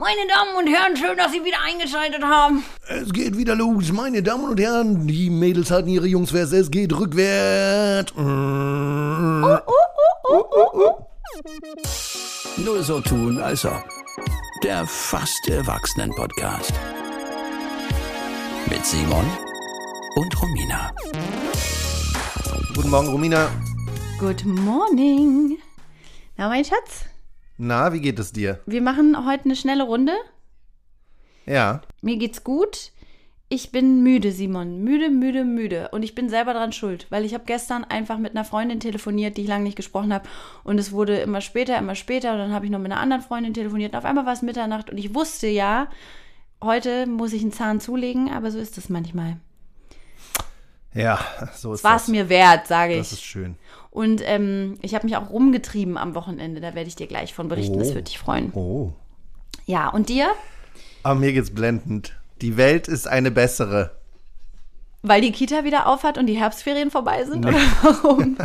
Meine Damen und Herren, schön, dass Sie wieder eingeschaltet haben. Es geht wieder los, meine Damen und Herren. Die Mädels halten ihre Jungs fest. Es geht rückwärts. Oh, oh, oh, oh, oh. Nur so tun, als ob. Der fast Erwachsenen-Podcast. Mit Simon und Romina. Guten Morgen, Romina. Good morning. Na, mein Schatz, Na, wie geht es dir? wir machen heute eine schnelle Runde. Ja. Mir geht's gut. Ich bin müde, Simon. Müde, müde, müde. Und ich bin selber dran schuld, weil ich habe gestern einfach mit einer Freundin telefoniert, die ich lange nicht gesprochen habe. Und es wurde immer später, immer später. Und dann habe ich noch mit einer anderen Freundin telefoniert. Und auf einmal war es Mitternacht. Und ich wusste ja, heute muss ich einen Zahn zulegen. Aber so ist es manchmal. Ja, so ist Es war es mir wert, sage Das ist ich. schön. Und ähm, ich habe mich auch rumgetrieben am Wochenende. Da werde ich dir gleich von berichten. Das Oh. würde dich freuen. Oh. Ja, und dir? Aber mir geht's blendend. Die Welt ist eine bessere. Weil die Kita wieder aufhat und die Herbstferien vorbei sind? Oder warum?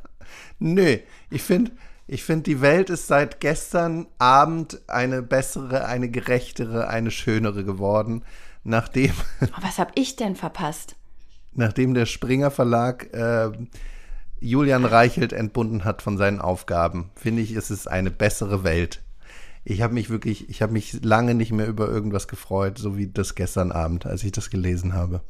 Nö, ich finde, ich find, die Welt ist seit gestern Abend eine bessere, eine gerechtere, eine schönere geworden, nachdem, Oh, was habe ich denn verpasst? nachdem der Springer Verlag äh, Julian Reichelt entbunden hat von seinen Aufgaben. Finde ich, ist es eine bessere Welt. Ich habe mich wirklich, ich habe mich lange nicht mehr über irgendwas gefreut, so wie das gestern Abend, als ich das gelesen habe.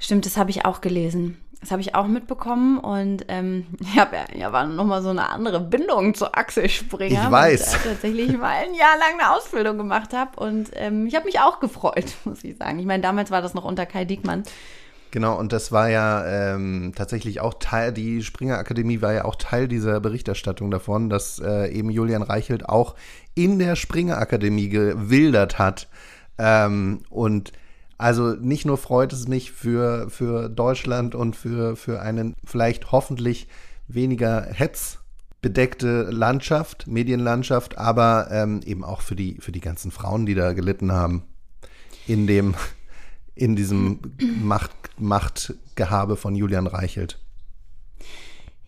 Stimmt, das habe ich auch gelesen. Das habe ich auch mitbekommen und ähm, ich habe ja, ja war noch mal so eine andere Bindung zu Axel Springer. Ich weiß. weil ich da tatsächlich mal ein Jahr lang eine Ausbildung gemacht habe und ähm, ich habe mich auch gefreut, muss ich sagen. Ich meine, damals war das noch unter Kai Diekmann. Genau, und das war ja ähm, tatsächlich auch Teil, die Springer Akademie war ja auch Teil dieser Berichterstattung davon, dass äh, eben Julian Reichelt auch in der Springer Akademie gewildert hat. Ähm, und also nicht nur freut es mich für, für Deutschland und für, für einen vielleicht hoffentlich weniger hetzbedeckte Landschaft, Medienlandschaft, aber ähm, eben auch für die, für die ganzen Frauen, die da gelitten haben in dem, in diesem Macht, Machtgehabe von Julian Reichelt.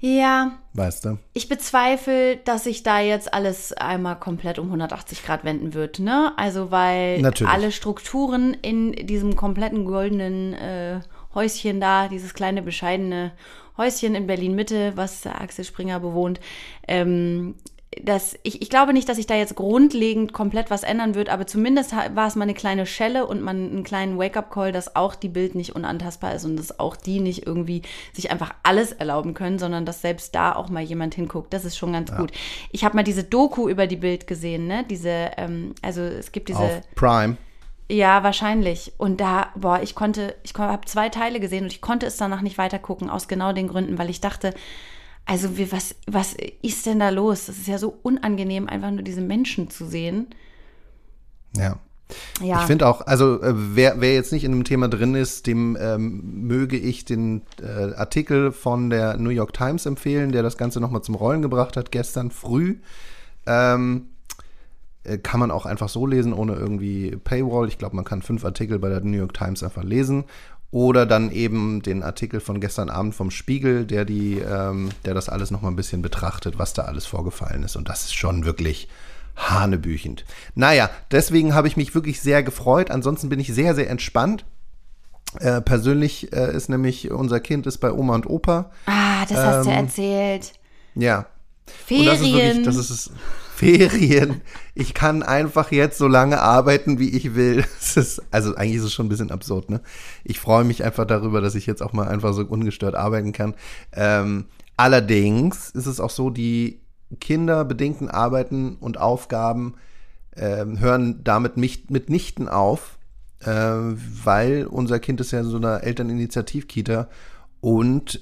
Ja, Weißt du? ich bezweifle, dass sich da jetzt alles einmal komplett um 180 Grad wenden wird, ne? Also weil Natürlich. alle Strukturen in diesem kompletten goldenen äh, Häuschen da, dieses kleine bescheidene Häuschen in Berlin Mitte, was Axel Springer bewohnt, ähm, das, ich, ich glaube nicht, dass sich da jetzt grundlegend komplett was ändern wird, aber zumindest war es mal eine kleine Schelle und man einen kleinen Wake-up-Call, dass auch die Bild nicht unantastbar ist und dass auch die nicht irgendwie sich einfach alles erlauben können, sondern dass selbst da auch mal jemand hinguckt. Das ist schon ganz gut. Ich habe mal diese Doku über die Bild gesehen, ne? Diese, ähm, also es gibt diese. Auf Prime. Ja, wahrscheinlich. Und da, boah, ich konnte, ich habe zwei Teile gesehen und ich konnte es danach nicht weiter gucken, aus genau den Gründen, weil ich dachte, also wie, was, was ist denn da los? Das ist ja so unangenehm, einfach nur diese Menschen zu sehen. Ja. Ja, Ich finde auch, also äh, wer, wer jetzt nicht in dem Thema drin ist, dem ähm, möge ich den äh, Artikel von der New York Times empfehlen, der das Ganze nochmal zum Rollen gebracht hat, gestern früh. Ähm, äh, kann man auch einfach so lesen, ohne irgendwie Paywall. Ich glaube, man kann fünf Artikel bei der New York Times einfach lesen. Oder dann eben den Artikel von gestern Abend vom Spiegel, der die, ähm, der das alles nochmal ein bisschen betrachtet, was da alles vorgefallen ist. Und das ist schon wirklich hanebüchend. Naja, deswegen habe ich mich wirklich sehr gefreut. Ansonsten bin ich sehr, sehr entspannt. Äh, persönlich äh, ist nämlich unser Kind ist bei Oma und Opa. ah, das hast du ähm, erzählt. Ja. Und das ist wirklich, Ferien. das ist. Ferien. Ich kann einfach jetzt so lange arbeiten, wie ich will. Ist, also eigentlich ist es schon ein bisschen absurd, ne? Ich freue mich einfach darüber, dass ich jetzt auch mal einfach so ungestört arbeiten kann. Ähm, allerdings ist es auch so, die kinderbedingten Arbeiten und Aufgaben ähm, hören damit nicht, mitnichten auf, äh, weil unser Kind ist ja in so einer Elterninitiativkita und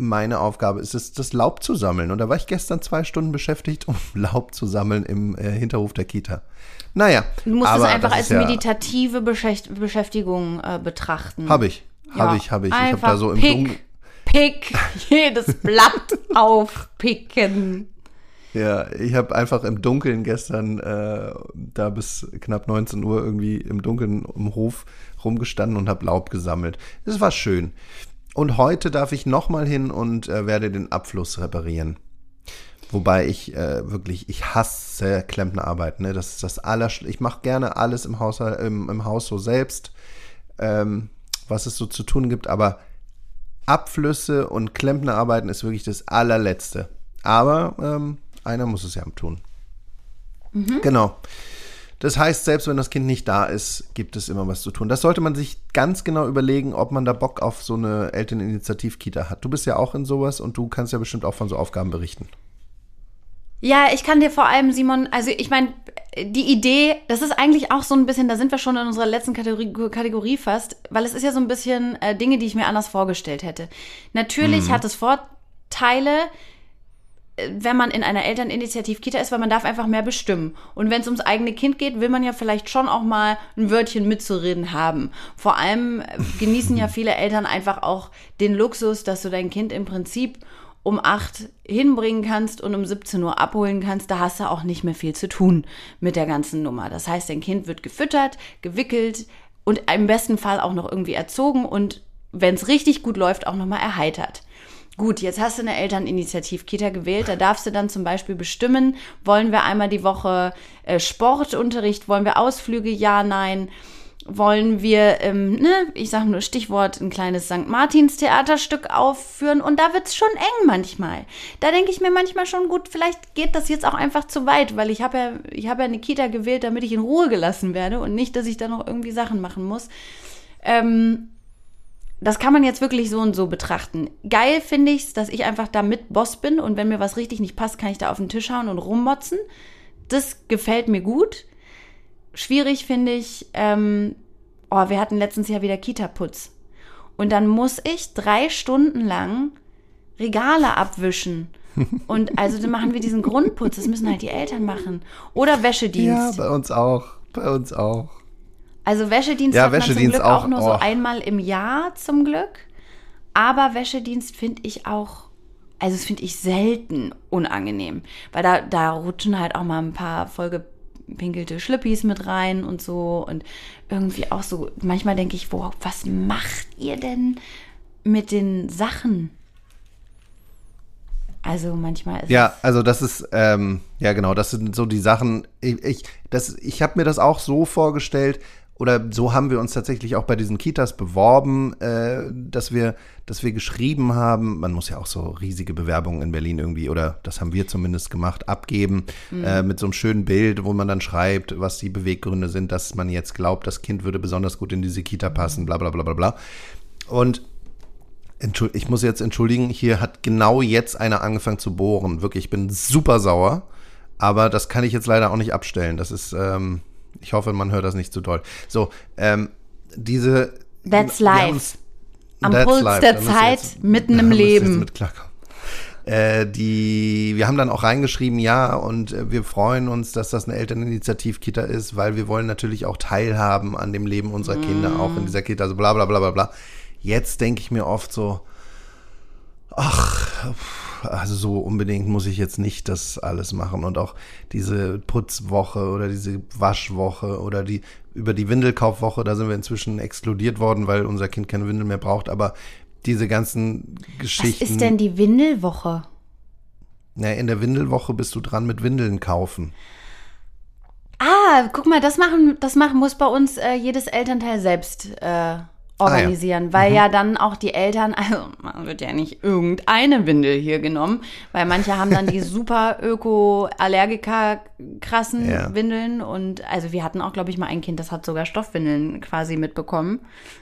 meine Aufgabe ist es, das Laub zu sammeln. Und da war ich gestern zwei Stunden beschäftigt, um Laub zu sammeln im äh, Hinterhof der Kita. Naja. Du musst es einfach als ja- meditative Beschäft- Beschäftigung äh, betrachten. Hab ich. Hab Ja, ich, hab ich. Ich hab einfach da so im pick, Dunkeln. Pick, jedes Blatt aufpicken. Ja, ich habe einfach im Dunkeln gestern äh, da bis knapp 19 Uhr irgendwie im Dunkeln im Hof rumgestanden und habe Laub gesammelt. Es war schön. Und heute darf ich nochmal hin und äh, werde den Abfluss reparieren. Wobei ich äh, wirklich, ich hasse Klempnerarbeit. Ne? Das ist das Allersch Ich mache gerne alles im, Haushalt, im, im Haus so selbst, ähm, was es so zu tun gibt. Aber Abflüsse und Klempnerarbeiten ist wirklich das allerletzte. Aber ähm, einer muss es ja tun. Genau. Das heißt, selbst wenn das Kind nicht da ist, gibt es immer was zu tun. Das sollte man sich ganz genau überlegen, ob man da Bock auf so eine Elterninitiativ-Kita hat. Du bist ja auch in sowas und du kannst ja bestimmt auch von so Aufgaben berichten. Ja, ich kann dir vor allem, Simon, also ich meine, die Idee, das ist eigentlich auch so ein bisschen, da sind wir schon in unserer letzten Kategorie, Kategorie fast, weil es ist ja so ein bisschen äh, Dinge, die ich mir anders vorgestellt hätte. Natürlich hat es Vorteile, wenn man in einer Elterninitiativ-Kita ist, weil man darf einfach mehr bestimmen. Und wenn es ums eigene Kind geht, will man ja vielleicht schon auch mal ein Wörtchen mitzureden haben. Vor allem genießen ja viele Eltern einfach auch den Luxus, dass du dein Kind im Prinzip um 8 hinbringen kannst und um 17 Uhr abholen kannst, da hast du auch nicht mehr viel zu tun mit der ganzen Nummer. Das heißt, dein Kind wird gefüttert, gewickelt und im besten Fall auch noch irgendwie erzogen und wenn es richtig gut läuft, auch nochmal erheitert. Gut, jetzt hast du eine Elterninitiativ-Kita gewählt. Da darfst du dann zum Beispiel bestimmen, wollen wir einmal die Woche äh, Sportunterricht, wollen wir Ausflüge, ja, nein. Wollen wir, ähm, ne, ich sage nur Stichwort, ein kleines St. Martins Theaterstück aufführen und da wird's schon eng manchmal. Da denke ich mir manchmal schon, gut, vielleicht geht das jetzt auch einfach zu weit, weil ich habe ja, ich habe ja eine Kita gewählt, damit ich in Ruhe gelassen werde und nicht, dass ich da noch irgendwie Sachen machen muss. Ähm, das kann man jetzt wirklich so und so betrachten. Geil finde ich es, dass ich einfach da mit Boss bin und wenn mir was richtig nicht passt, kann ich da auf den Tisch hauen und rummotzen. Das gefällt mir gut. Schwierig finde ich, ähm, oh, wir hatten letztens ja wieder Kita-Putz. Und dann muss ich drei Stunden lang Regale abwischen. Und also dann machen wir diesen Grundputz, das müssen halt die Eltern machen. Oder Ja, Wäschedienst. bei uns auch. Bei uns auch. Also Wäschedienst Ja, hat man Wäschedienst zum Glück auch, auch, nur so oh. einmal im Jahr zum Glück. Aber Wäschedienst finde ich auch, also das finde ich selten unangenehm. Weil da, da rutschen halt auch mal ein paar vollgepinkelte Schlippis mit rein und so. Und irgendwie auch so, manchmal denke ich, wow, was macht ihr denn mit den Sachen? Also manchmal ist Ja, also das ist, ähm, ja genau, das sind so die Sachen. Ich, ich, das- ich habe mir das auch so vorgestellt, oder so haben wir uns tatsächlich auch bei diesen Kitas beworben, äh, dass wir, dass wir geschrieben haben, man muss ja auch so riesige Bewerbungen in Berlin irgendwie, oder das haben wir zumindest gemacht, abgeben, äh, mit so einem schönen Bild, wo man dann schreibt, was die Beweggründe sind, dass man jetzt glaubt, das Kind würde besonders gut in diese Kita passen, bla bla bla bla bla. Und ich muss jetzt entschuldigen, hier hat genau jetzt einer angefangen zu bohren. Wirklich, ich bin super sauer. Aber das kann ich jetzt leider auch nicht abstellen. Das ist, ähm, ich hoffe, man hört das nicht zu doll. So, ähm, diese. That's life. uns- Am That's Puls life. der Da Zeit, jetzt- mitten im Leben. mit klarkommen. Äh, die, wir haben dann auch reingeschrieben, ja, und äh, wir freuen uns, dass das eine Elterninitiativ-Kita ist, weil wir wollen natürlich auch teilhaben an dem Leben unserer Kinder, auch in dieser Kita, also bla bla bla bla bla. Jetzt denke ich mir oft so, ach, also so unbedingt muss ich jetzt nicht das alles machen und auch diese Putzwoche oder diese Waschwoche oder die über die Windelkaufwoche, da sind wir inzwischen exkludiert worden, weil unser Kind keine Windel mehr braucht, aber diese ganzen Was Geschichten. ist denn die Windelwoche? Na, in der Windelwoche bist du dran mit Windeln kaufen. Ah, guck mal, das machen, das machen muss bei uns äh, jedes Elternteil selbst äh, organisieren, weil ja dann auch die Eltern, also man wird ja nicht irgendeine Windel hier genommen, weil manche haben dann die super öko-allergiker krassen Ja. Windeln und also wir hatten auch, glaube ich, mal ein Kind, das hat sogar Stoffwindeln quasi mitbekommen.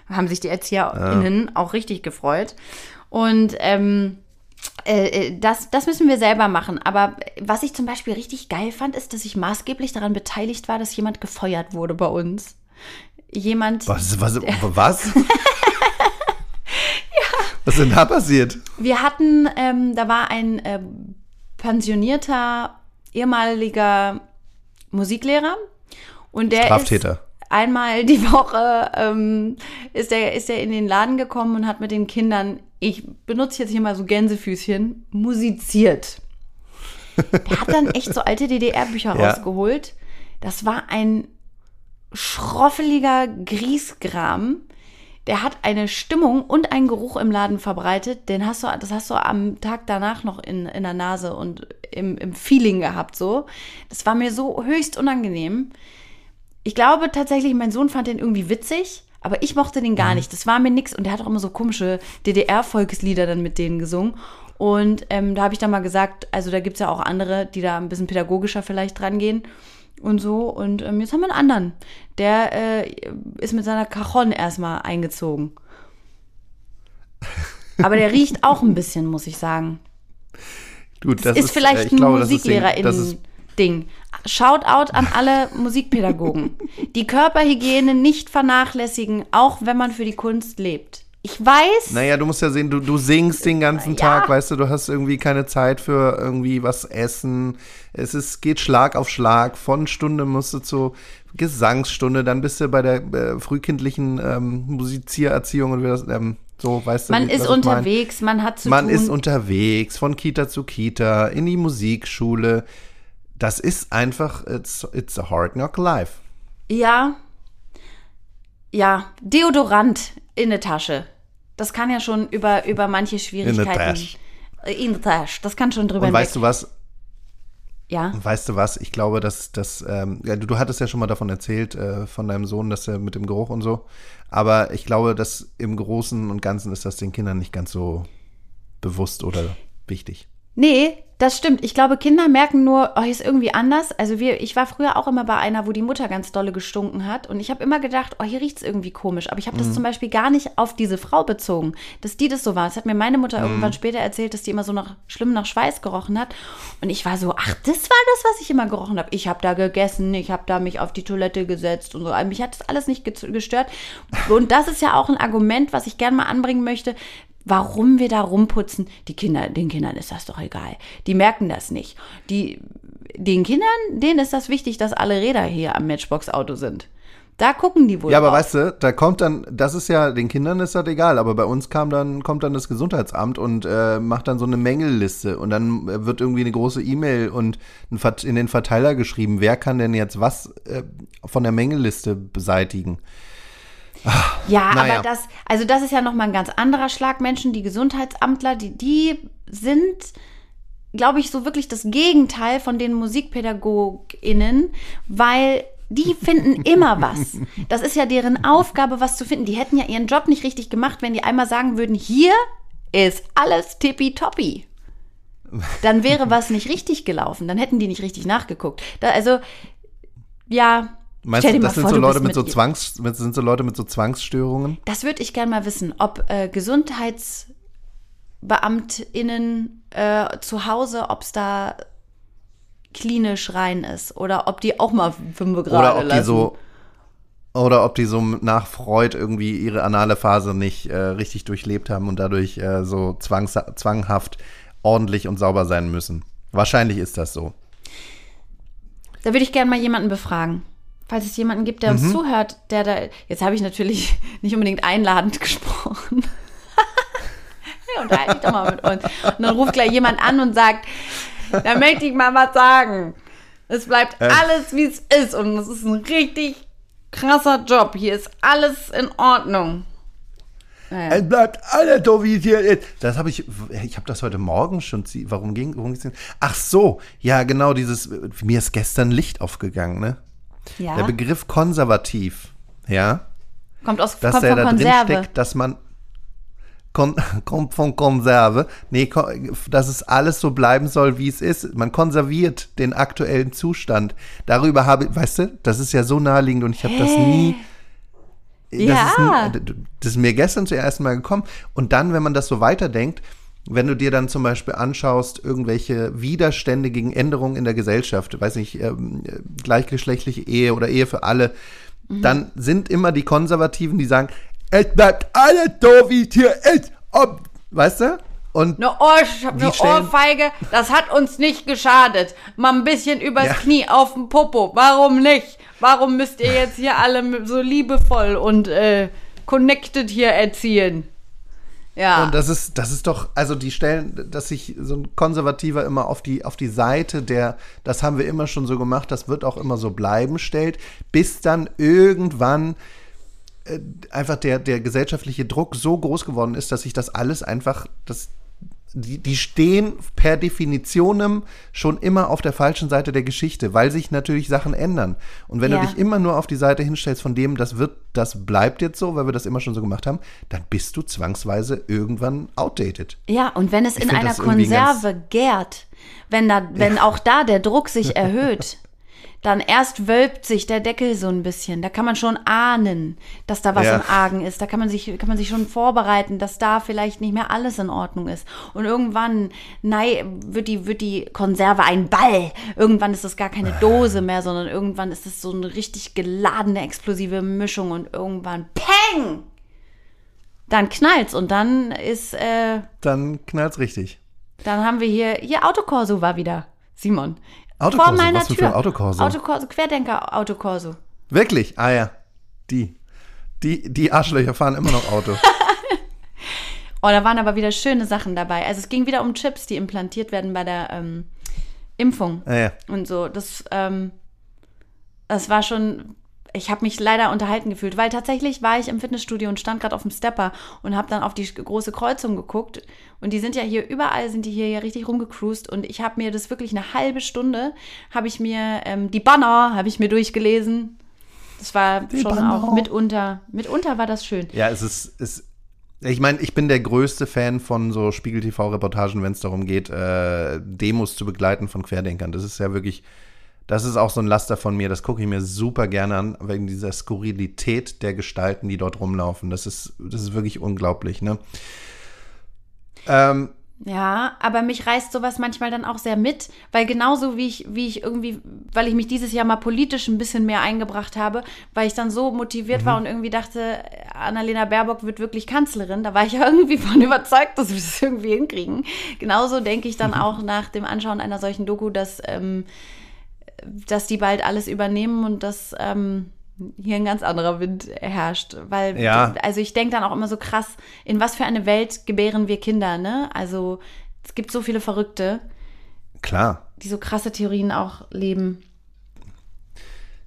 Haben sich die ErzieherInnen auch richtig gefreut. Und ähm, äh, äh, das, das müssen wir selber machen. Aber was ich zum Beispiel richtig geil fand, ist, dass ich maßgeblich daran beteiligt war, dass jemand gefeuert wurde bei uns. Jemand. Was? Was? was? Was ist denn da passiert? Wir hatten, ähm, da war ein äh, pensionierter ehemaliger Musiklehrer und der Straftäter. ist einmal die Woche ähm, ist er ist er in den Laden gekommen und hat mit den Kindern, ich benutze jetzt hier mal so Gänsefüßchen, musiziert. Der hat dann echt so alte DDR-Bücher Ja. Der hat eine Stimmung und einen Geruch im Laden verbreitet, den hast du, das hast du am Tag danach noch in, in der Nase und im, im Feeling gehabt, so. Das war mir so höchst unangenehm. Ich glaube tatsächlich, mein Sohn fand den irgendwie witzig, aber ich mochte den gar nicht. Das war mir nix und der hat auch immer so komische DDR-Volkslieder dann mit denen gesungen. Und ähm, da habe ich dann mal gesagt, also da gibt es ja auch andere, die da ein bisschen pädagogischer vielleicht dran gehen und so. Und ähm, jetzt haben wir einen anderen. Der äh, ist mit seiner Cajon erstmal eingezogen. Aber der riecht auch ein bisschen, muss ich sagen. Gut, Das, ist, vielleicht äh, ich glaube, ein das das ist- MusiklehrerInnen-Ding. Shoutout an alle Musikpädagogen. Die Körperhygiene nicht vernachlässigen, auch wenn man für die Kunst lebt. Ich weiß, Naja, du musst ja sehen, du, du singst den ganzen Ja. Tag, weißt du, du hast irgendwie keine Zeit für irgendwie was essen. Es ist, geht Schlag auf Schlag. Von Stunde musst du zu Gesangsstunde, dann bist du bei der äh, frühkindlichen ähm, Musiziererziehung und das, ähm, so, weißt du. man wie- ist ich mein? unterwegs, man hat zu Man tun. ist unterwegs, von Kita zu Kita, in die Musikschule. Das ist einfach, it's, it's a hard knock life. Ja. Ja, Deodorant in der Tasche. Das kann ja schon über, über manche Schwierigkeiten. Äh, In der Tasche. Das kann schon drüber Und weißt du was? Ja. Weißt du was? Ich glaube, dass das, ähm, ja, du, du hattest ja schon mal davon erzählt, äh, von deinem Sohn, dass er mit dem Geruch und so. Aber ich glaube, dass im Großen und Ganzen ist das den Kindern nicht ganz so bewusst oder wichtig. Nee, das stimmt. Ich glaube, Kinder merken nur, oh, hier ist irgendwie anders. Also wir, ich war früher auch immer bei einer, wo die Mutter ganz dolle gestunken hat. Und ich habe immer gedacht, oh, hier riecht's irgendwie komisch. Aber ich habe das zum Beispiel gar nicht auf diese Frau bezogen, dass die das so war. Das hat mir meine Mutter irgendwann später erzählt, dass die immer so nach, schlimm nach Schweiß gerochen hat. Und ich war so, ach, das war das, was ich immer gerochen habe. Ich habe da gegessen, ich habe da mich auf die Toilette gesetzt und so. Also Mich hat das alles nicht ge- gestört. Und das ist ja auch ein Argument, was ich gerne mal anbringen möchte warum wir da rumputzen, die Kinder, den Kindern ist das doch egal. Die merken das nicht. Die, den Kindern, denen ist das wichtig, dass alle Räder hier am Matchbox-Auto sind. Da gucken die wohl. Ja, aber drauf. weißt du, da kommt dann, das ist ja, den Kindern ist das egal, aber bei uns kam dann, kommt dann das Gesundheitsamt und äh, macht dann so eine Mängelliste und dann äh, wird irgendwie eine große E-Mail und in den Verteiler geschrieben, wer kann denn jetzt was äh, von der Mängelliste beseitigen. Ja, Naja. aber das, also das ist ja nochmal ein ganz anderer Schlag Menschen, die Gesundheitsamtler, die, die sind, glaube ich, so wirklich das Gegenteil von den MusikpädagogInnen, weil die finden immer was. Das ist ja deren Aufgabe, was zu finden. Die hätten ja ihren Job nicht richtig gemacht, wenn die einmal sagen würden, hier ist alles tippitoppi. Dann wäre was nicht richtig gelaufen. Dann hätten die nicht richtig nachgeguckt. Da, also, ja. Meinst du, das sind vor, so Leute mit so Zwangs, sind so Leute mit so Zwangsstörungen? Das würde ich gerne mal wissen, ob äh, GesundheitsbeamtInnen äh, zu Hause, ob es da klinisch rein ist oder ob die auch mal fünf Grad Oder ob lassen. die so oder ob die so nach Freud irgendwie ihre anale Phase nicht äh, richtig durchlebt haben und dadurch äh, so zwangs zwanghaft ordentlich und sauber sein müssen. Wahrscheinlich ist das so. Da würde ich gerne mal jemanden befragen. Falls es jemanden gibt, der Mhm. uns zuhört, der da. Jetzt habe ich natürlich nicht unbedingt einladend gesprochen. hey, unterhalte dich doch mal mit uns. Und dann ruft gleich jemand an und sagt, da möchte ich mal was sagen. Es bleibt alles, wie es ist. Und es ist ein richtig krasser Job. Hier ist alles in Ordnung. Naja. Es bleibt alles so, wie es hier ist. Das habe ich, ich habe das heute Morgen schon, warum ging, ging's denn? Ach so, ja genau, dieses, mir ist gestern Licht aufgegangen, ne? Ja. Der Begriff konservativ, ja, kommt aus dass kommt der von da drin Konserve. steckt, dass man kon, kommt von Konserve, nee, dass es alles so bleiben soll, wie es ist. Man konserviert den aktuellen Zustand. Darüber habe, weißt du, das ist ja so naheliegend und ich habe das nie. Das, Ja. ist das ist mir gestern zuerst mal gekommen. Und dann, wenn man das so weiterdenkt, wenn du dir dann zum Beispiel anschaust, irgendwelche Widerstände gegen Änderungen in der Gesellschaft, weiß nicht, ähm, äh, gleichgeschlechtliche Ehe oder Ehe für alle, dann sind immer die Konservativen, die sagen, es bleibt alles so, wie es hier ist. Ob, weißt du? Und Eine, Ohr, eine Die stellen- Ohrfeige, das hat uns nicht geschadet. Mal ein bisschen übers Ja. Knie auf den Popo. Warum nicht? Warum müsst ihr jetzt hier alle so liebevoll und äh, connected hier erziehen? Ja. Und das ist, das ist doch, also die stellen, dass sich so ein Konservativer immer auf die, auf die Seite der, das haben wir immer schon so gemacht, das wird auch immer so bleiben, stellt, bis dann irgendwann äh, einfach der, der gesellschaftliche Druck so groß geworden ist, dass sich das alles einfach, das, die, die stehen per Definitionem schon immer auf der falschen Seite der Geschichte, weil sich natürlich Sachen ändern. Und wenn Ja. du dich immer nur auf die Seite hinstellst von dem, das wird, das bleibt jetzt so, weil wir das immer schon so gemacht haben, dann bist du zwangsweise irgendwann outdated. Ja, und wenn es Ich in einer Konserve gärt, wenn, da, wenn auch da der Druck sich erhöht, dann erst wölbt sich der Deckel so ein bisschen. Da kann man schon ahnen, dass da was Ja. im Argen ist. Da kann man sich, kann man sich schon vorbereiten, dass da vielleicht nicht mehr alles in Ordnung ist. Und irgendwann, nein, wird die, wird die Konserve ein Ball. Irgendwann ist es gar keine Dose mehr, sondern irgendwann ist es so eine richtig geladene, explosive Mischung und irgendwann Peng! Dann knallt's und dann ist, äh, Dann knallt's richtig. dann haben wir hier, hier Autokorso war wieder, Simon. Autokorso, Vor meiner was für Tür. ein Autokorso? Autokorso, Querdenker Autokorso. Wirklich? Ah ja, die. Die, die Arschlöcher fahren immer noch Auto. Oh, da waren aber wieder schöne Sachen dabei. Also es ging wieder um Chips, die implantiert werden bei der ähm, Impfung Ah ja. und so. Das, ähm, das war schon. Ich habe mich leider unterhalten gefühlt, weil tatsächlich war ich im Fitnessstudio und stand gerade auf dem Stepper und habe dann auf die große Kreuzung geguckt. Und die sind ja hier überall, sind die hier ja richtig rumgecruised. Und ich habe mir das wirklich eine halbe Stunde, habe ich mir ähm, die Banner, habe ich mir durchgelesen. Das war schon Banner. auch mitunter, mitunter war das schön. Ja, es ist, es, ich meine, ich bin der größte Fan von so Spiegel-TV-Reportagen, wenn es darum geht, äh, Demos zu begleiten von Querdenkern. Das ist ja wirklich, das ist auch so ein Laster von mir, das gucke ich mir super gerne an, wegen dieser Skurrilität der Gestalten, die dort rumlaufen. Das ist, das ist wirklich unglaublich, ne? Ähm, Ja, aber mich reißt sowas manchmal dann auch sehr mit, weil genauso wie ich, wie ich irgendwie, weil ich mich dieses Jahr mal politisch ein bisschen mehr eingebracht habe, weil ich dann so motiviert war und irgendwie dachte, Annalena Baerbock wird wirklich Kanzlerin, da war ich ja irgendwie von überzeugt, dass wir das irgendwie hinkriegen. Genauso denke ich dann auch nach dem Anschauen einer solchen Doku, dass, ähm, dass die bald alles übernehmen und dass ähm, hier ein ganz anderer Wind herrscht. Weil, Ja. also ich denke dann auch immer so krass, in was für eine Welt gebären wir Kinder, ne? Also es gibt so viele Verrückte, klar. die so krasse Theorien auch leben.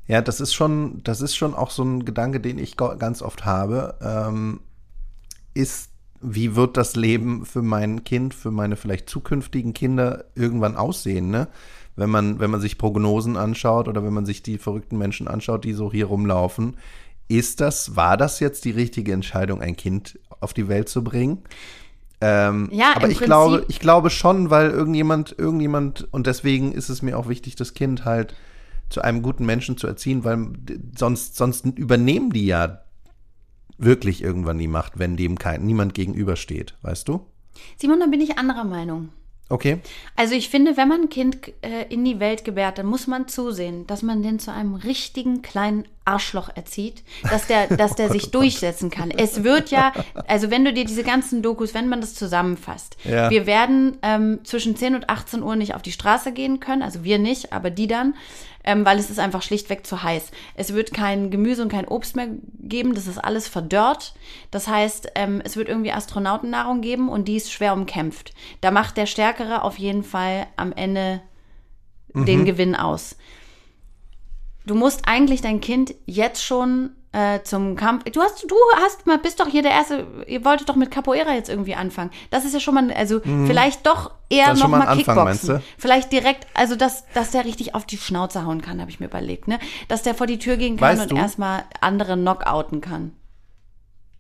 Ja, das ist schon, das ist schon auch so ein Gedanke, den ich ganz oft habe. Ähm, ist, wie wird das Leben für mein Kind, für meine vielleicht zukünftigen Kinder irgendwann aussehen, ne? Wenn man, wenn man sich Prognosen anschaut oder wenn man sich die verrückten Menschen anschaut, die so hier rumlaufen, ist das, war das jetzt die richtige Entscheidung, ein Kind auf die Welt zu bringen? Ähm, Ja, aber ich Prinzip- glaube, ich glaube schon, weil irgendjemand, irgendjemand, und deswegen ist es mir auch wichtig, das Kind halt zu einem guten Menschen zu erziehen, weil sonst, sonst übernehmen die ja wirklich irgendwann die Macht, wenn dem kein, niemand gegenübersteht, weißt du? Simon, da bin ich anderer Meinung. Okay. Also ich finde, wenn man ein Kind äh, in die Welt gebärt, dann muss man zusehen, dass man den zu einem richtigen kleinen Arschloch erzieht, dass der, dass der sich durchsetzen kann. Es wird ja, also wenn du dir diese ganzen Dokus, wenn man das zusammenfasst, Ja. wir werden ähm, zwischen 10 und 18 Uhr nicht auf die Straße gehen können, also wir nicht, aber die dann, ähm, weil es ist einfach schlichtweg zu heiß. Es wird kein Gemüse und kein Obst mehr geben, das ist alles verdörrt. Das heißt, ähm, es wird irgendwie Astronautennahrung geben und die ist schwer umkämpft. Da macht der Stärkere auf jeden Fall am Ende den Gewinn aus. Du musst eigentlich dein Kind jetzt schon äh, zum Kampf. Du hast, du hast mal, bist doch hier der erste. Ihr wolltet doch mit Capoeira jetzt irgendwie anfangen. Das ist ja schon mal, also vielleicht doch eher Mhm. Noch mal mal, Anfang, Kickboxen. du? Vielleicht direkt, also dass, dass der richtig auf die Schnauze hauen kann, habe ich mir überlegt, ne? Dass der vor die Tür gehen kann Weißt und du? erstmal andere knockouten kann.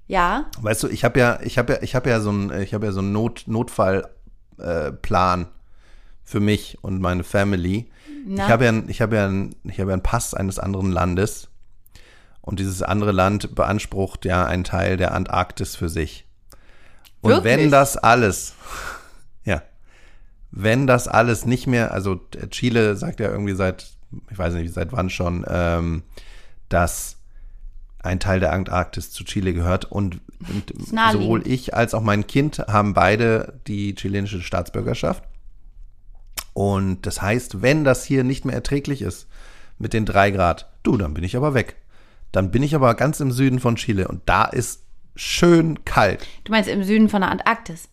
Ja, Weißt du, ich habe ja, ich habe ja, ich habe ja so einen, ich habe ja so einen Not, Notfallplan äh, für mich und meine Family. Na? Ich habe ja, einen- ich habe ja, ich habe ja einen Pass eines anderen Landes und dieses andere Land beansprucht ja einen Teil der Antarktis für sich. Und Wirklich? wenn das alles, ja, wenn das alles nicht mehr, also Chile sagt ja irgendwie seit, ich weiß nicht seit wann schon, ähm, dass ein Teil der Antarktis zu Chile gehört und, und sowohl ich als auch mein Kind haben beide die chilenische Staatsbürgerschaft. Und das heißt, wenn das hier nicht mehr erträglich ist mit den drei Grad, du, dann bin ich aber weg. Dann bin ich aber ganz im Süden von Chile und da ist schön kalt. du meinst im Süden von der Antarktis.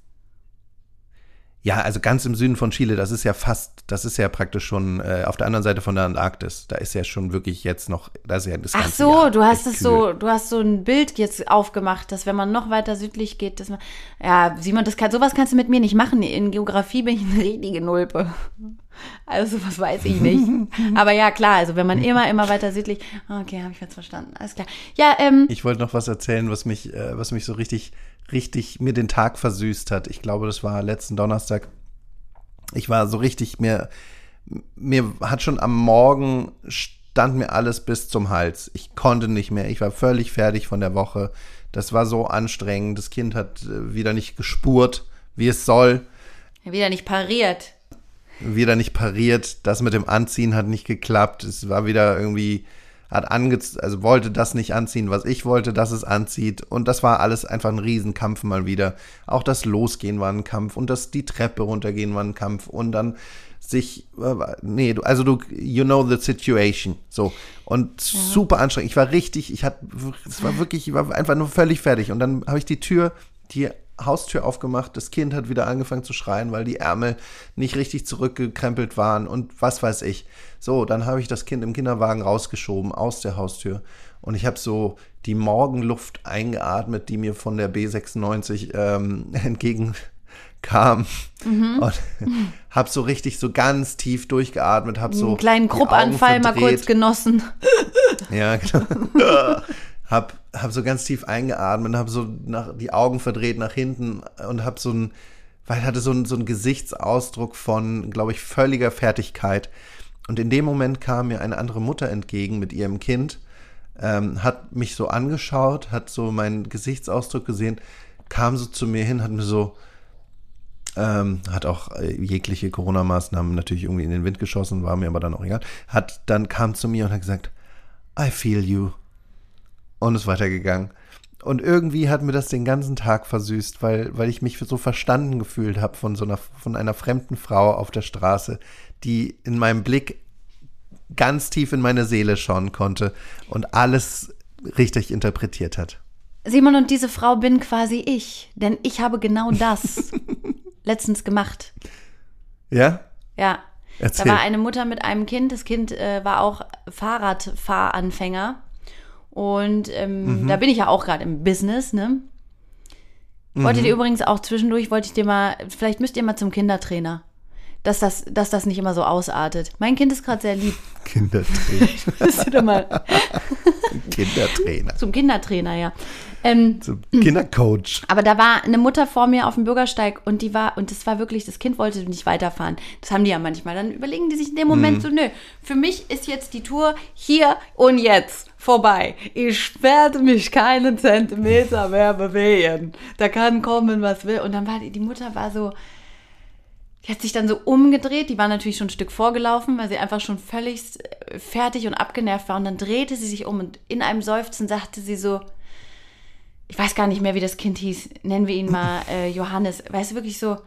Ja, also ganz im Süden von Chile, das ist ja fast, das ist ja praktisch schon äh, auf der anderen Seite von der Antarktis. Da ist ja schon wirklich jetzt noch, da ist ja das Ach so, Jahr du hast es so, du hast so ein Bild jetzt aufgemacht, dass wenn man noch weiter südlich geht, dass man, ja, Simon, das kann, sowas kannst du mit mir nicht machen. In Geografie bin ich eine richtige Nulpe. Also, was weiß ich nicht. Aber ja, klar, also wenn man immer, immer weiter südlich, okay, habe ich jetzt verstanden. Alles klar. Ja, ähm, Ich wollte noch was erzählen, was mich, äh, was mich so richtig, richtig mir den Tag versüßt hat. Ich glaube, das war letzten Donnerstag. Ich war so richtig, mir, mir hat schon am Morgen stand mir alles bis zum Hals. Ich konnte nicht mehr. Ich war völlig fertig von der Woche. Das war so anstrengend. Das Kind hat äh, wieder nicht gespurt, wie es soll. wieder nicht pariert. wieder nicht pariert. Das mit dem Anziehen hat nicht geklappt. Es war wieder irgendwie, hat ange also wollte das nicht anziehen, was ich wollte, dass es anzieht. Und das war alles einfach ein Riesenkampf mal wieder. Auch das Losgehen war ein Kampf und das die Treppe runtergehen war ein Kampf und dann sich, äh, nee, du, also du, you know the situation, so. Und super anstrengend. Ich war richtig, ich hatte, es war wirklich, ich war einfach nur völlig fertig. Und dann habe ich die Tür, die Haustür aufgemacht, das Kind hat wieder angefangen zu schreien, weil die Ärmel nicht richtig zurückgekrempelt waren und was weiß ich. So, dann habe ich das Kind im Kinderwagen rausgeschoben aus der Haustür und ich habe so die Morgenluft eingeatmet, die mir von der B96 ähm, entgegenkam und habe so richtig so ganz tief durchgeatmet, habe so einen kleinen Kruppanfall mal kurz genossen. Ja, genau. hab, hab so ganz tief eingeatmet, hab so nach, die Augen verdreht nach hinten und hab so ein, weil hatte so ein, so ein Gesichtsausdruck von, glaube ich, völliger Fertigkeit. Und in dem Moment kam mir eine andere Mutter entgegen mit ihrem Kind, ähm, hat mich so angeschaut, hat so meinen Gesichtsausdruck gesehen, kam so zu mir hin, hat mir so, ähm, hat auch äh, jegliche Corona-Maßnahmen natürlich irgendwie in den Wind geschossen, war mir aber dann auch egal. Hat dann kam zu mir und hat gesagt, I feel you. Und ist weitergegangen. Und irgendwie hat mir das den ganzen Tag versüßt, weil, weil ich mich so verstanden gefühlt habe von so einer, von einer fremden Frau auf der Straße, die in meinem Blick ganz tief in meine Seele schauen konnte und alles richtig interpretiert hat. Simon und diese Frau bin quasi ich, denn ich habe genau das letztens gemacht. Ja? Ja. Erzähl. Da war eine Mutter mit einem Kind. Das Kind äh, war auch Fahrradfahranfänger. Und ähm, Mhm. da bin ich ja auch gerade im Business, ne? Wollte Mhm. dir übrigens auch zwischendurch, wollte ich dir mal, vielleicht müsst ihr mal zum Kindertrainer. Dass das, dass das nicht immer so ausartet. Mein Kind ist gerade sehr lieb. Kindertrainer. Müsst ihr doch mal Kindertrainer. zum Kindertrainer, ja. Ähm, Zum Kindercoach. Aber da war eine Mutter vor mir auf dem Bürgersteig und die war, und das war wirklich, das Kind wollte nicht weiterfahren. Das haben die ja manchmal. Dann überlegen die sich in dem Moment so, nö, für mich ist jetzt die Tour hier und jetzt vorbei. Ich werde mich keinen Zentimeter mehr bewegen. Da kann kommen, was will. Und dann war die, die Mutter war so, die hat sich dann so umgedreht, die war natürlich schon ein Stück vorgelaufen, weil sie einfach schon völlig äh, fertig und abgenervt war. Und dann drehte sie sich um und in einem Seufzen sagte sie so, ich weiß gar nicht mehr, wie das Kind hieß, nennen wir ihn mal äh, Johannes. Weißt du, wirklich so,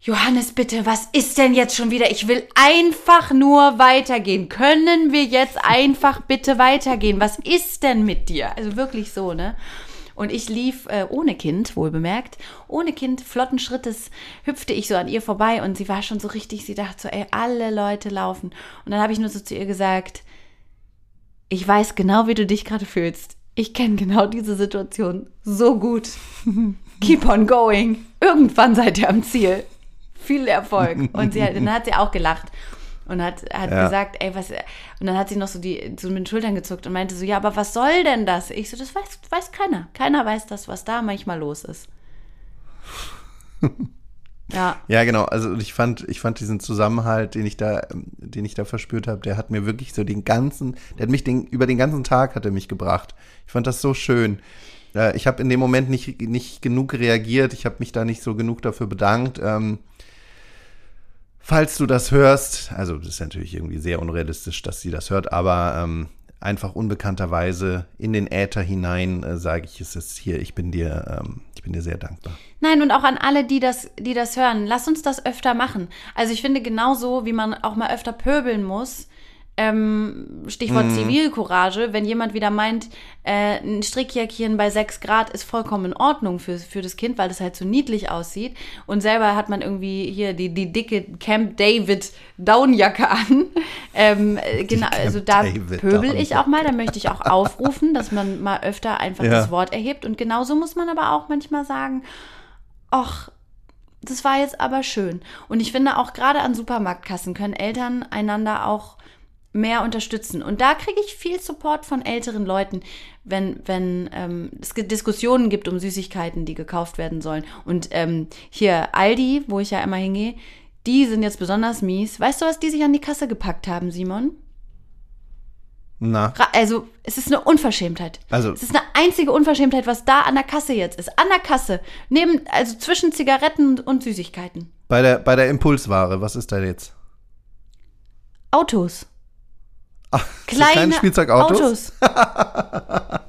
Johannes, bitte, was ist denn jetzt schon wieder? Ich will einfach nur weitergehen. Können wir jetzt einfach bitte weitergehen? Was ist denn mit dir? Also wirklich so, ne? Und ich lief äh, ohne Kind, wohl bemerkt, ohne Kind, flotten Schrittes hüpfte ich so an ihr vorbei und sie war schon so richtig, sie dachte so, ey, alle Leute laufen. Und dann habe ich nur so zu ihr gesagt, ich weiß genau, wie du dich gerade fühlst. Ich kenne genau diese Situation so gut. Keep on going. Irgendwann seid ihr am Ziel. Viel Erfolg. Und sie hat, dann hat sie auch gelacht und hat, hat Ja. gesagt, ey, was. Und dann hat sie noch so, die, so mit den Schultern gezuckt und meinte so, ja, aber was soll denn das? Ich so, das weiß, weiß keiner. Keiner weiß das, was da manchmal los ist. Ja. Ja, genau. Also ich fand, ich fand diesen Zusammenhalt, den ich da, den ich da verspürt habe, der hat mir wirklich so den ganzen, der hat mich den, über den ganzen Tag hat er mich gebracht. Ich fand das so schön. Äh, ich habe in dem Moment nicht, nicht genug reagiert. Ich habe mich da nicht so genug dafür bedankt. Ähm, falls du das hörst, also das ist natürlich irgendwie sehr unrealistisch, dass sie das hört, aber ähm, einfach unbekannterweise in den Äther hinein äh, sage ich es jetzt hier. Ich bin dir, ähm, ich bin dir sehr dankbar. Nein, und auch an alle, die das, die das hören, lasst uns das öfter machen. Also ich finde genauso, wie man auch mal öfter pöbeln muss, ähm, Stichwort Zivilcourage, wenn jemand wieder meint, äh, ein Strickjäckchen bei 6 Grad ist vollkommen in Ordnung für, für das Kind, weil das halt so niedlich aussieht. Und selber hat man irgendwie hier die, die dicke Camp David Downjacke an. Ähm, äh, genau, Camp also da David pöbel ich auch mal, da möchte ich auch aufrufen, dass man mal öfter einfach Ja. das Wort erhebt. Und genauso muss man aber auch manchmal sagen, ach, das war jetzt aber schön. Und ich finde auch gerade an Supermarktkassen können Eltern einander auch mehr unterstützen. Und da kriege ich viel Support von älteren Leuten, wenn, wenn ähm, es Diskussionen gibt um Süßigkeiten, die gekauft werden sollen. Und ähm, hier Aldi, wo ich ja immer hingehe, die sind jetzt besonders mies. Weißt du, was die sich an die Kasse gepackt haben, Simon? Na, Also, es ist eine Unverschämtheit. Also- es ist eine einzige Unverschämtheit, was da an der Kasse jetzt ist. An der Kasse. Neben, also zwischen Zigaretten und Süßigkeiten. bei der, bei der Impulsware, was ist da jetzt? Autos. Ach, kleine Spielzeugautos? Autos.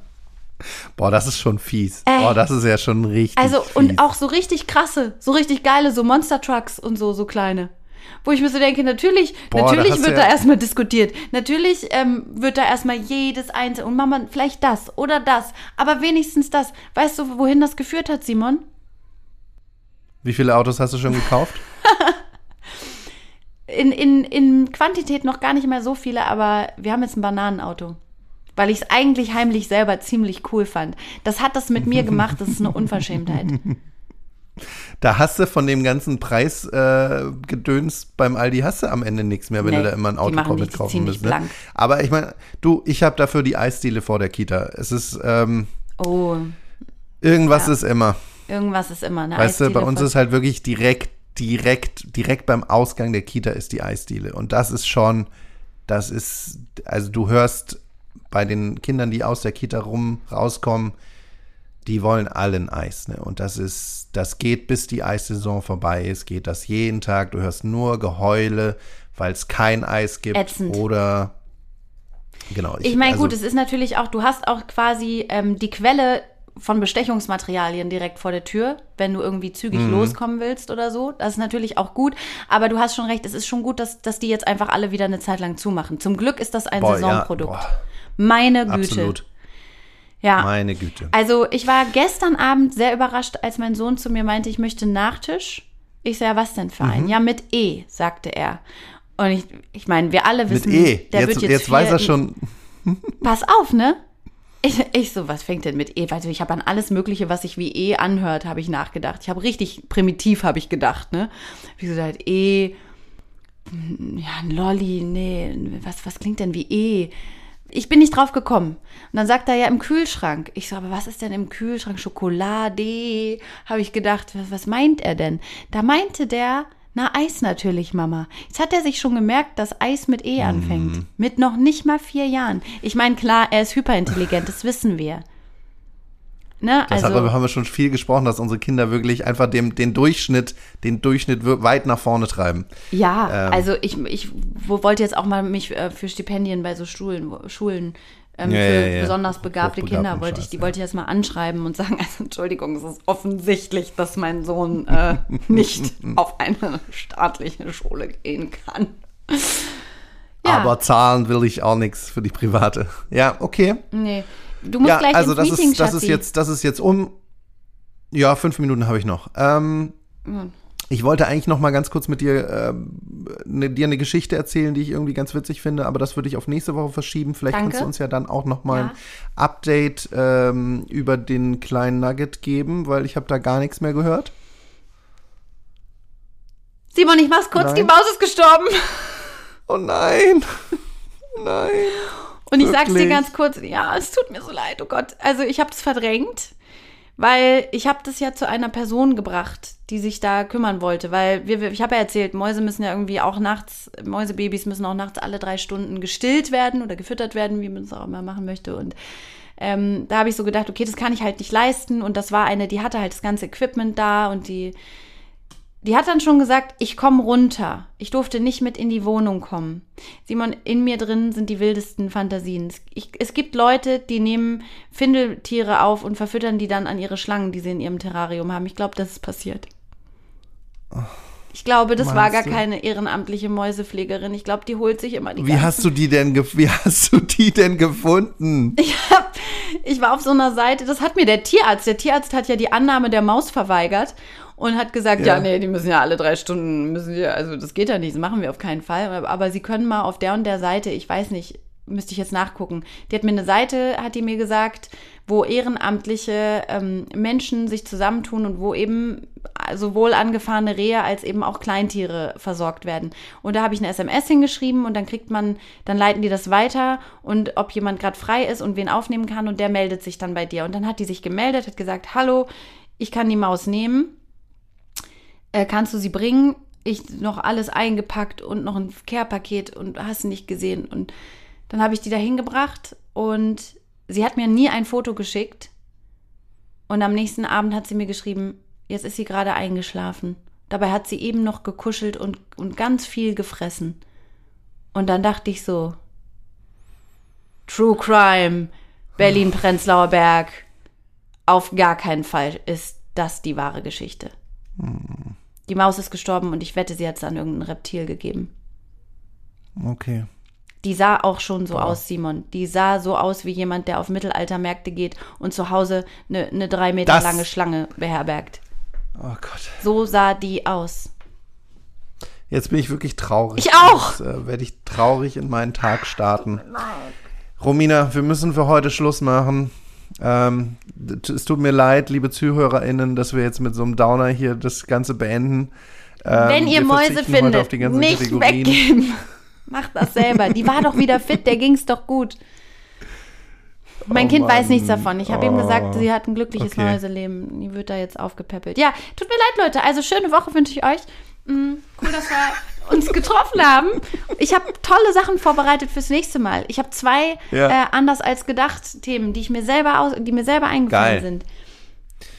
Boah, das ist schon fies. Ey. Boah, das ist ja schon richtig Also, fies. und auch so richtig krasse, so richtig geile, so Monster Trucks und so, so kleine. Wo ich mir so denke, natürlich, Boah, natürlich wird ja- da erstmal diskutiert. Natürlich ähm, wird da erstmal jedes einzelne, und Mama, vielleicht das oder das, aber wenigstens das. Weißt du, wohin das geführt hat, Simon? Wie viele Autos hast du schon gekauft? In, in, in Quantität noch gar nicht mehr so viele, aber wir haben jetzt ein Bananenauto. Weil ich es eigentlich heimlich selber ziemlich cool fand. Das hat das mit mir gemacht, das ist eine Unverschämtheit. Da hast du von dem ganzen Preisgedöns äh, beim Aldi hast du am Ende nichts mehr, wenn Nee, du da immer ein Auto mitkaufen ziemlich musst. Ne? Aber ich meine, du, ich habe dafür die Eisdiele vor der Kita. Es ist, ähm, Oh, irgendwas ist immer. irgendwas ist immer eine Weißt du, bei Eisdiele uns ist halt wirklich direkt, direkt, direkt beim Ausgang der Kita ist die Eisdiele. Und das ist schon, das ist, also du hörst bei den Kindern, die aus der Kita rum rauskommen, die wollen alle ein Eis, ne? Und das ist, das geht, bis die Eissaison vorbei ist, geht das jeden Tag. Du hörst nur Geheule, weil es kein Eis gibt. Ätzend. Oder genau. Ich meine, also- gut, es ist natürlich auch, du hast auch quasi ähm, die Quelle von Bestechungsmaterialien direkt vor der Tür, wenn du irgendwie zügig Mhm. loskommen willst oder so. Das ist natürlich auch gut. Aber du hast schon recht, es ist schon gut, dass, dass die jetzt einfach alle wieder eine Zeit lang zumachen. Zum Glück ist das ein Boah, ja, Saisonprodukt. boah, Meine Güte. absolut. Ja. Meine Güte. Also ich war gestern Abend sehr überrascht, als mein Sohn zu mir meinte, ich möchte Nachtisch. Ich sage, ja, was denn für Mhm. einen? Ja, mit E, sagte er. Und ich, ich meine, wir alle Mit wissen, E. der Jetzt, wird jetzt, jetzt weiß er schon, Pass auf, ne? Ich, ich so, was fängt denn mit E? Weißt du, ich habe an alles Mögliche, was sich wie E anhört, habe ich nachgedacht. Ich habe richtig primitiv, habe ich gedacht, ne? Wie gesagt, E, hm, ja, ein Lolli, nee, was, was klingt denn wie E? Ich bin nicht drauf gekommen. Und dann sagt er ja im Kühlschrank. Ich so, aber was ist denn im Kühlschrank? Schokolade? Habe ich gedacht, was, was meint er denn? Da meinte der, na, Eis natürlich, Mama. Jetzt hat er sich schon gemerkt, dass Eis mit E anfängt. Mit noch nicht mal vier Jahren. Ich meine, klar, er ist hyperintelligent, das wissen wir. Ne? Das Also, darüber haben wir schon viel gesprochen, dass unsere Kinder wirklich einfach dem, den Durchschnitt, den Durchschnitt weit nach vorne treiben. ja, ähm, also ich, ich wo- wollte jetzt auch mal mich äh, für Stipendien bei so Schulen, Schulen ähm, Ja, für ja, ja. besonders begabte Kinder, wollte ich, die ja. wollte ich jetzt mal anschreiben und sagen, also Entschuldigung, es ist offensichtlich, dass mein Sohn äh, nicht auf eine staatliche Schule gehen kann. Aber zahlen will ich auch nichts für die private. Ja, okay. Nee. Du musst ja, gleich also ins das Meeting, ist, das ist jetzt, das ist jetzt um. Ja, fünf Minuten habe ich noch. Ähm, ich wollte eigentlich noch mal ganz kurz mit dir, ähm, ne, dir eine Geschichte erzählen, die ich irgendwie ganz witzig finde, aber das würde ich auf nächste Woche verschieben. Vielleicht Danke. kannst du uns ja dann auch noch mal Ja. ein Update ähm, über den kleinen Nugget geben, weil ich habe da gar nichts mehr gehört. Simon, ich mach's kurz, Nein. die Maus ist gestorben. Oh nein. Nein. Und ich sag's dir Wirklich? ganz kurz, ja, es tut mir so leid, oh Gott. Also ich habe das verdrängt, weil ich habe das ja zu einer Person gebracht, die sich da kümmern wollte. Weil wir, ich habe ja erzählt, Mäuse müssen ja irgendwie auch nachts, Mäusebabys müssen auch nachts alle drei Stunden gestillt werden oder gefüttert werden, wie man es auch immer machen möchte. Und ähm, da habe ich so gedacht, okay, das kann ich halt nicht leisten. Und das war eine, die hatte halt das ganze Equipment da und die die hat dann schon gesagt, ich komme runter. Ich durfte nicht mit in die Wohnung kommen. Simon, in mir drin sind die wildesten Fantasien. Es, ich, es gibt Leute, die nehmen Findeltiere auf und verfüttern die dann an ihre Schlangen, die sie in ihrem Terrarium haben. Ich glaube, das ist passiert. Ich glaube, das war Meinst gar du? keine ehrenamtliche Mäusepflegerin. Ich glaube, die holt sich immer die Wie hast du die denn, wie hast du die denn gefunden? Ich, hab, ich war auf so einer Seite, das hat mir der Tierarzt, der Tierarzt hat ja die Annahme der Maus verweigert und hat gesagt, ja, Ja. nee, die müssen ja alle drei Stunden, müssen wir, also das geht ja nicht, das machen wir auf keinen Fall. Aber, sie können mal auf der und der Seite, ich weiß nicht, müsste ich jetzt nachgucken. Die hat mir eine Seite, hat die mir gesagt, wo ehrenamtliche ähm, Menschen sich zusammentun und wo eben sowohl angefahrene Rehe als eben auch Kleintiere versorgt werden. Und da habe ich eine SMS hingeschrieben und dann kriegt man, dann leiten die das weiter und ob jemand gerade frei ist und wen aufnehmen kann und der meldet sich dann bei dir. Und dann hat die sich gemeldet, hat gesagt, hallo, ich kann die Maus nehmen. Äh, kannst du sie bringen? Ich noch alles eingepackt und noch ein Care-Paket und hast nicht gesehen. Und dann habe ich die da hingebracht und sie hat mir nie ein Foto geschickt. Und am nächsten Abend hat sie mir geschrieben, jetzt ist sie gerade eingeschlafen. Dabei hat sie eben noch gekuschelt und, und ganz viel gefressen. Und dann dachte ich so, True Crime, Berlin-Prenzlauer Berg, auf gar keinen Fall ist das die wahre Geschichte. Die Maus ist gestorben und ich wette, sie hat es an irgendein Reptil gegeben. Okay. Die sah auch schon so aus, Simon. Die sah so aus wie jemand, der auf Mittelaltermärkte geht und zu Hause eine, eine drei Meter Das- lange Schlange beherbergt. Oh Gott. So sah die aus. Jetzt bin ich wirklich traurig. Ich auch. Jetzt äh, werde ich traurig in meinen Tag starten. Romina, wir müssen für heute Schluss machen. Ähm, es tut mir leid, liebe ZuhörerInnen, dass wir jetzt mit so einem Downer hier das Ganze beenden. Ähm, Wenn ihr Mäuse findet, auf die ganzen nicht Kategorien. weggeben. Macht das selber. Die war doch wieder fit, der ging's doch gut. Mein Oh Kind weiß Mann. nichts davon. Ich habe ihm gesagt, Oh. sie hat ein glückliches Okay. Mäuseleben. Die wird da jetzt aufgepäppelt. Ja, tut mir leid, Leute. Also schöne Woche wünsche ich euch. Mm, Cool, dass wir uns getroffen haben. Ich habe tolle Sachen vorbereitet fürs nächste Mal. Ich habe zwei Ja. äh, anders als gedacht Themen, die ich mir selber aus, die mir selber eingefallen Geil. sind.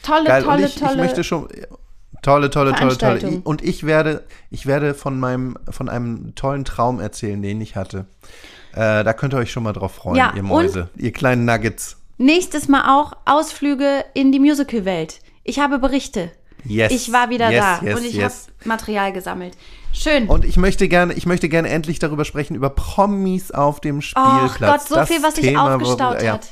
Tolle, Geil, tolle, ich, tolle. ich möchte schon tolle, tolle, tolle, tolle. Und ich werde, ich werde von meinem, von einem tollen Traum erzählen, den ich hatte. Äh, da könnt ihr euch schon mal drauf freuen, Ja, ihr Mäuse, ihr kleinen Nuggets. Nächstes Mal auch Ausflüge in die Musicalwelt. Ich habe Berichte. Yes. Ich war wieder yes, da yes, und ich yes. habe Material gesammelt. Schön. Und ich möchte gerne, ich möchte gerne endlich darüber sprechen, über Promis auf dem Spielplatz. Ach Gott, so Das viel, was sich aufgestaut ja. hat.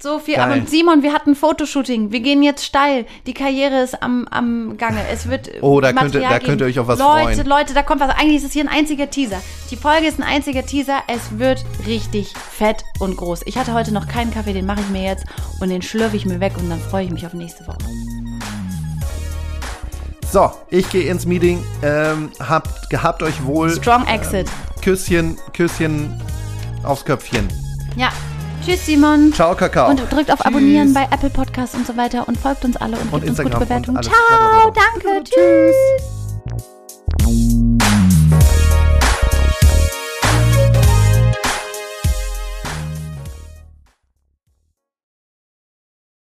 So viel. Geil. Aber Simon, wir hatten ein Fotoshooting. Wir gehen jetzt steil. Die Karriere ist am, am Gange. Es wird. Oh, da könnt ihr- Material da könnt ihr euch auf was Leute, freuen. Leute, da kommt was. Eigentlich ist es hier ein einziger Teaser. Die Folge ist ein einziger Teaser. Es wird richtig fett und groß. Ich hatte heute noch keinen Kaffee, den mache ich mir jetzt und den schlürfe ich mir weg und dann freue ich mich auf nächste Woche. So, ich gehe ins Meeting. Ähm, habt, gehabt euch wohl. Strong Exit. Küsschen, Küsschen aufs Köpfchen. Ja. Tschüss, Simon. Ciao, Kakao. Und drückt auf Tschüss. Abonnieren bei Apple Podcasts und so weiter und folgt uns alle und, Und gebt uns gute Instagram Bewertungen. Ciao, danke, tschüss.